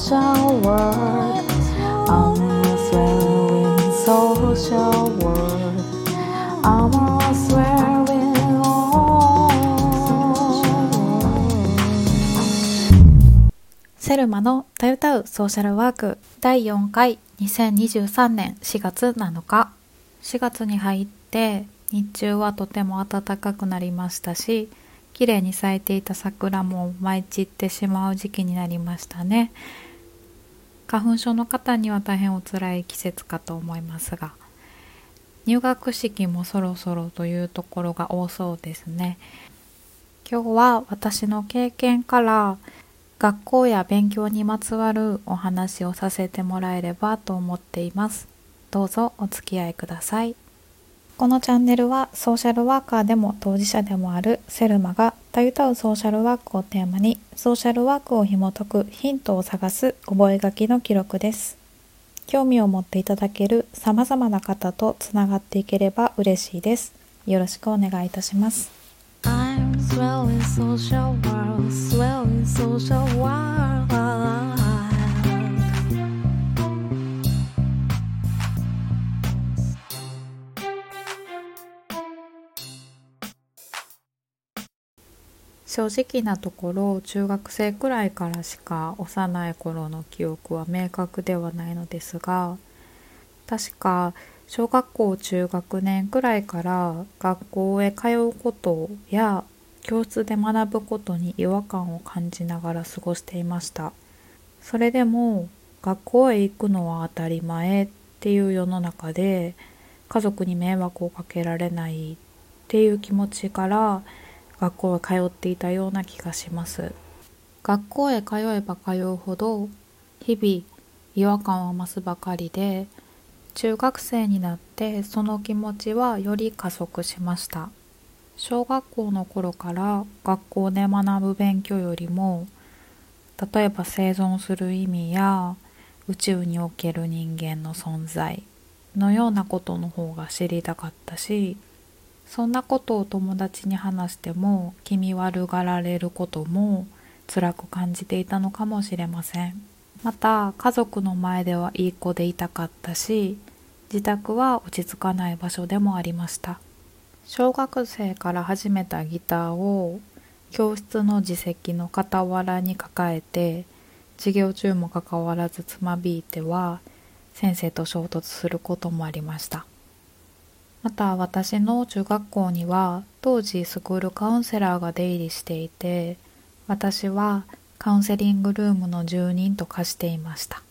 social world I'm a swearing social world I'm a swearing on セルマのたゆたうソーシャルワーク第4回2023年4月7日。4月に入って日中はとても暖かくなりましたし綺麗に咲いていた桜も舞い散ってしまう時期になりましたね。花粉症の方には大変お辛い季節かと思いますが入学式もそろそろというところが多そうですね。今日は私の経験から学校や勉強にまつわるお話をさせてもらえればと思っています。どうぞお付き合いください。このチャンネルはソーシャルワーカーでも当事者でもあるセルマがたゆたうソーシャルワークをテーマにソーシャルワークを紐解くヒントを探す覚書の記録です。興味を持っていただける様々な方とつながっていければ嬉しいです。よろしくお願いいたします。I'm swelling social world, swelling social world. 正直なところ中学生くらいからしか幼い頃の記憶は明確ではないのですが確か小学校中学年くらいから学校へ通うことや教室で学ぶことに違和感を感じながら過ごしていました。それでも学校へ行くのは当たり前っていう世の中で家族に迷惑をかけられないっていう気持ちから学校へ通っていたような気がします。学校へ通えば通うほど日々違和感は増すばかりで中学生になってその気持ちはより加速しました。小学校の頃から学校で学ぶ勉強よりも例えば生存する意味や宇宙における人間の存在のようなことの方が知りたかったしそんなことを友達に話しても気味悪がられることも辛く感じていたのかもしれません。また家族の前ではいい子でいたかったし自宅は落ち着かない場所でもありました。小学生から始めたギターを教室の自席の傍らに抱えて授業中もかかわらずつまびいては先生と衝突することもありました。また私の中学校には当時スクールカウンセラーが出入りしていて私はカウンセリングルームの住人と化していました。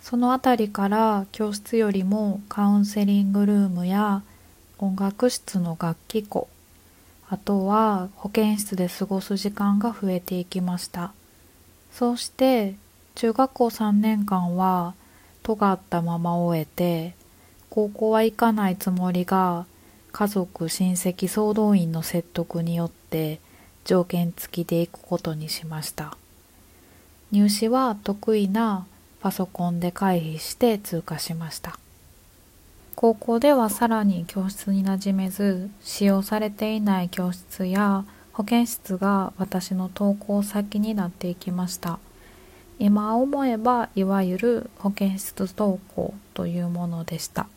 その辺りから教室よりもカウンセリングルームや音楽室の楽器庫あとは保健室で過ごす時間が増えていきました。そうして中学校3年間は尖ったまま終えて高校は行かないつもりが家族親戚総動員の説得によって条件付きで行くことにしました入試は得意なパソコンで回避して通過しました高校ではさらに教室に馴染めず使用されていない教室や保健室が私の登校先になっていきました今思えばいわゆる保健室登校というものでした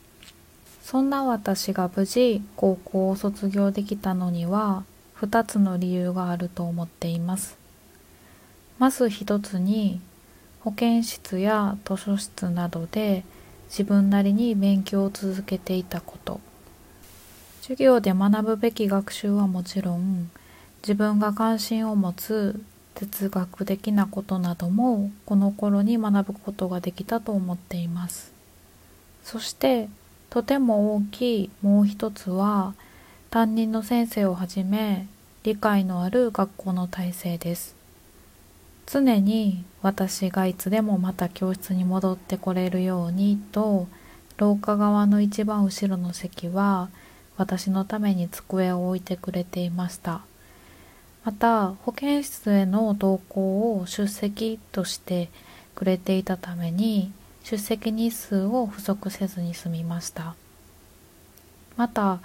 そんな私が無事高校を卒業できたのには2つの理由があると思っています。まず一つに保健室や図書室などで自分なりに勉強を続けていたこと授業で学ぶべき学習はもちろん自分が関心を持つ哲学的なことなどもこの頃に学ぶことができたと思っていますそしてとても大きいもう一つは担任の先生をはじめ理解のある学校の体制です。常に私がいつでもまた教室に戻ってこれるようにと廊下側の一番後ろの席は私のために机を置いてくれていました。また保健室への登校を出席としてくれていたために出席日数を不足せずに済みました。また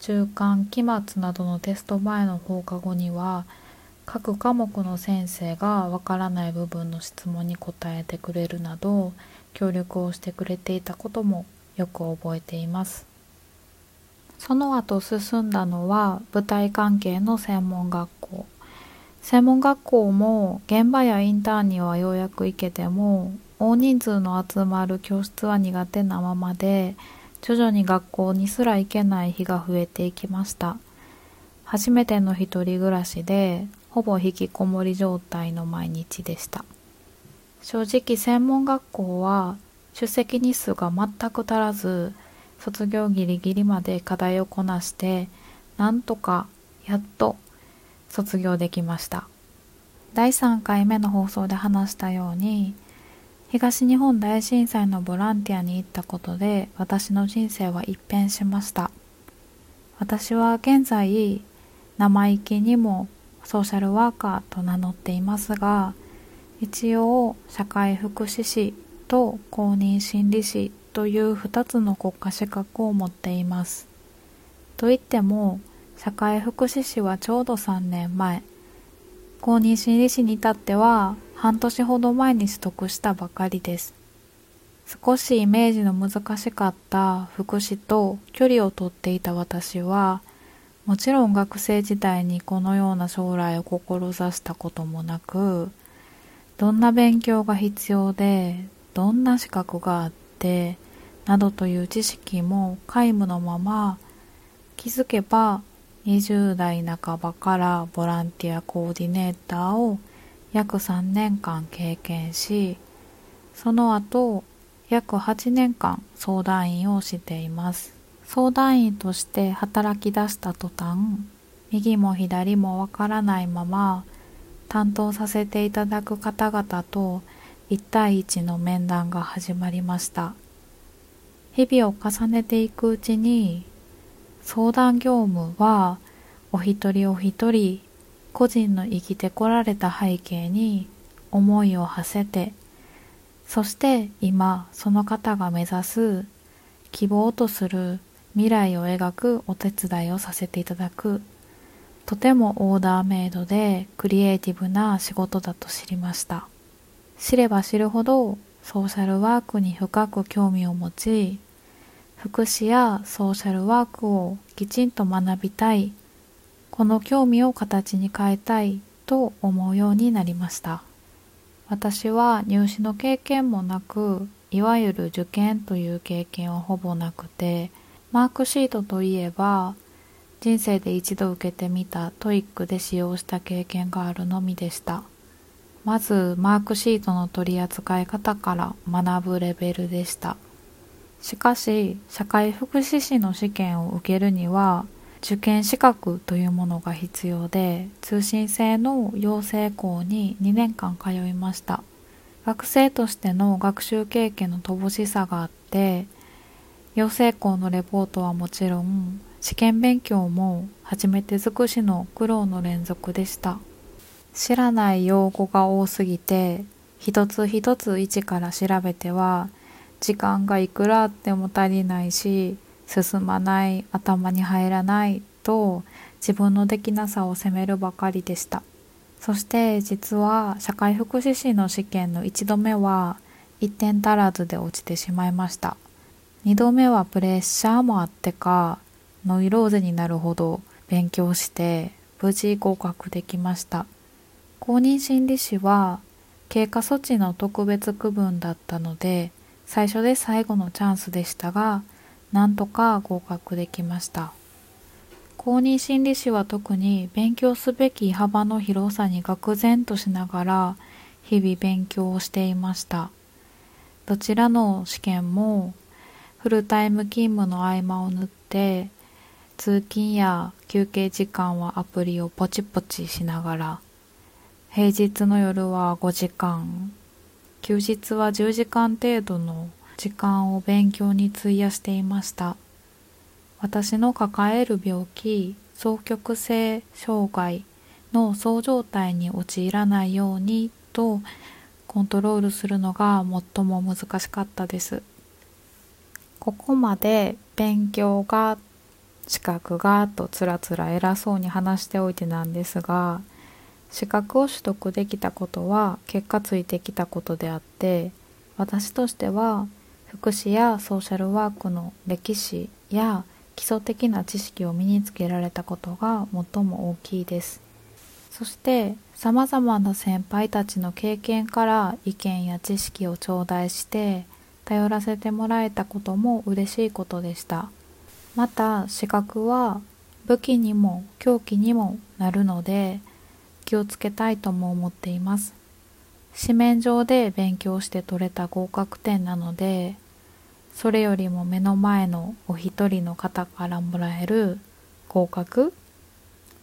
中間期末などのテスト前の放課後には各科目の先生がわからない部分の質問に答えてくれるなど協力をしてくれていたこともよく覚えています。その後進んだのは舞台関係の専門学校。専門学校も現場やインターンにはようやく行けても大人数の集まる教室は苦手なままで徐々に学校にすら行けない日が増えていきました。初めての一人暮らしでほぼ引きこもり状態の毎日でした。正直専門学校は出席日数が全く足らず卒業ギリギリまで課題をこなしてなんとかやっと卒業できました。第3回目の放送で話したように東日本大震災のボランティアに行ったことで私の人生は一変しました私は現在生意気にもソーシャルワーカーと名乗っていますが一応社会福祉士と公認心理師という2つの国家資格を持っています。といっても社会福祉士はちょうど3年前公認心理師に至っては半年ほど前に取得したばかりです。少しイメージの難しかった福祉と距離をとっていた私はもちろん学生時代にこのような将来を志したこともなくどんな勉強が必要でどんな資格があってなどという知識も皆無のまま気づけば20代半ばからボランティアコーディネーターを約3年間経験しその後約8年間相談員をしています。相談員として働き出した途端右も左もわからないまま担当させていただく方々と1対1の面談が始まりました。日々を重ねていくうちに相談業務はお一人お一人個人の生きてこられた背景に思いを馳せてそして今その方が目指す希望とする未来を描くお手伝いをさせていただくとてもオーダーメイドでクリエイティブな仕事だと知りました。知れば知るほどソーシャルワークに深く興味を持ち福祉やソーシャルワークをきちんと学びたいこの興味を形に変えたいと思うようになりました。私は入試の経験もなくいわゆる受験という経験はほぼなくてマークシートといえば人生で一度受けてみた TOEIC で使用した経験があるのみでした。まずマークシートの取り扱い方から学ぶレベルでした。しかし社会福祉士の試験を受けるには受験資格というものが必要で通信制の養成校に2年間通いました。学生としての学習経験の乏しさがあって養成校のレポートはもちろん試験勉強も初めて尽くしの苦労の連続でした。知らない用語が多すぎて一つ一つ一から調べては時間がいくらあっても足りないし進まない頭に入らないと自分のできなさを責めるばかりでした。そして実は社会福祉士の試験の1度目は1点足らずで落ちてしまいました。2度目はプレッシャーもあってかノイローゼになるほど勉強して無事合格できました。公認心理師は経過措置の特別区分だったので最初で最後のチャンスでしたが、なんとか合格できました。公認心理師は特に勉強すべき幅の広さに愕然としながら日々勉強をしていました。どちらの試験もフルタイム勤務の合間を縫って通勤や休憩時間はアプリをポチポチしながら平日の夜は5時間休日は10時間程度の時間を勉強に費やしていました。私の抱える病気双極性障害のそう状態に陥らないようにとコントロールするのが最も難しかったです。ここまで勉強が資格がとつらつら偉そうに話しておいてなんですが資格を取得できたことは結果ついてきたことであって私としては福祉やソーシャルワークの歴史や基礎的な知識を身につけられたことが最も大きいです。そしてさまざまな先輩たちの経験から意見や知識を頂戴して頼らせてもらえたことも嬉しいことでした。また資格は武器にも凶器にもなるので気をつけたいとも思っています。紙面上で勉強して取れた合格点なのでそれよりも目の前のお一人の方からもらえる合格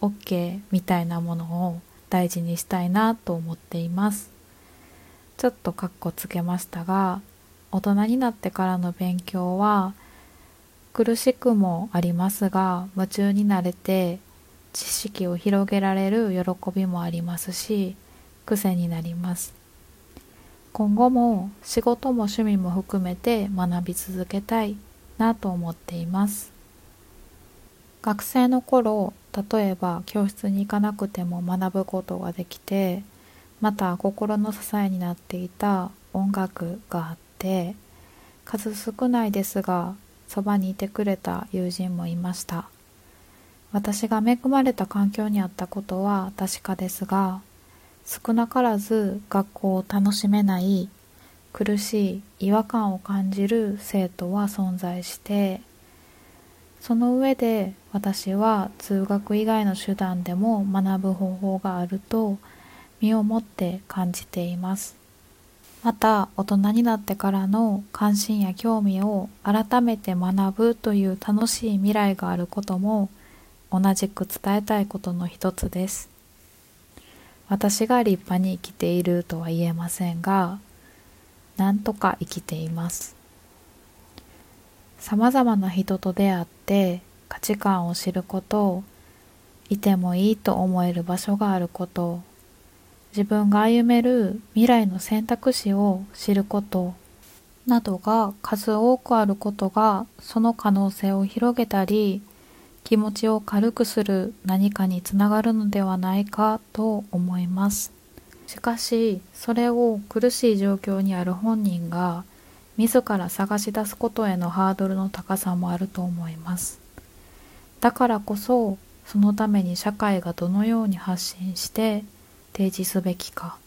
OK みたいなものを大事にしたいなと思っています。ちょっとカッコつけましたが大人になってからの勉強は苦しくもありますが夢中になれて知識を広げられる喜びもありますし癖になります。今後も仕事も趣味も含めて学び続けたいなと思っています。学生の頃例えば教室に行かなくても学ぶことができてまた心の支えになっていた音楽があって数少ないですがそばにいてくれた友人もいました。私が恵まれた環境にあったことは確かですが少なからず学校を楽しめない苦しい違和感を感じる生徒は存在してその上で私は通学以外の手段でも学ぶ方法があると身をもって感じています。また大人になってからの関心や興味を改めて学ぶという楽しい未来があることも同じく伝えたいことの一つです。私が立派に生きているとは言えませんが、なんとか生きています。様々な人と出会って価値観を知ること、いてもいいと思える場所があること、自分が歩める未来の選択肢を知ることなどが数多くあることがその可能性を広げたり気持ちを軽くする何かにつながるのではないかと思います。しかしそれを苦しい状況にある本人が自ら探し出すことへのハードルの高さもあると思います。だからこそそのために社会がどのように発信して提示すべきか。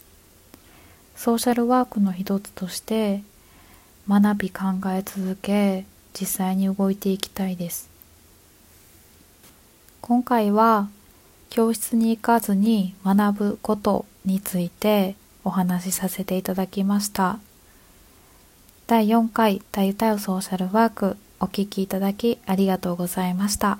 ソーシャルワークの一つとして学び考え続け実際に動いていきたいです。今回は教室に行かずに学ぶことについてお話しさせていただきました。第4回たゆたよソーシャルワークお聴きいただきありがとうございました。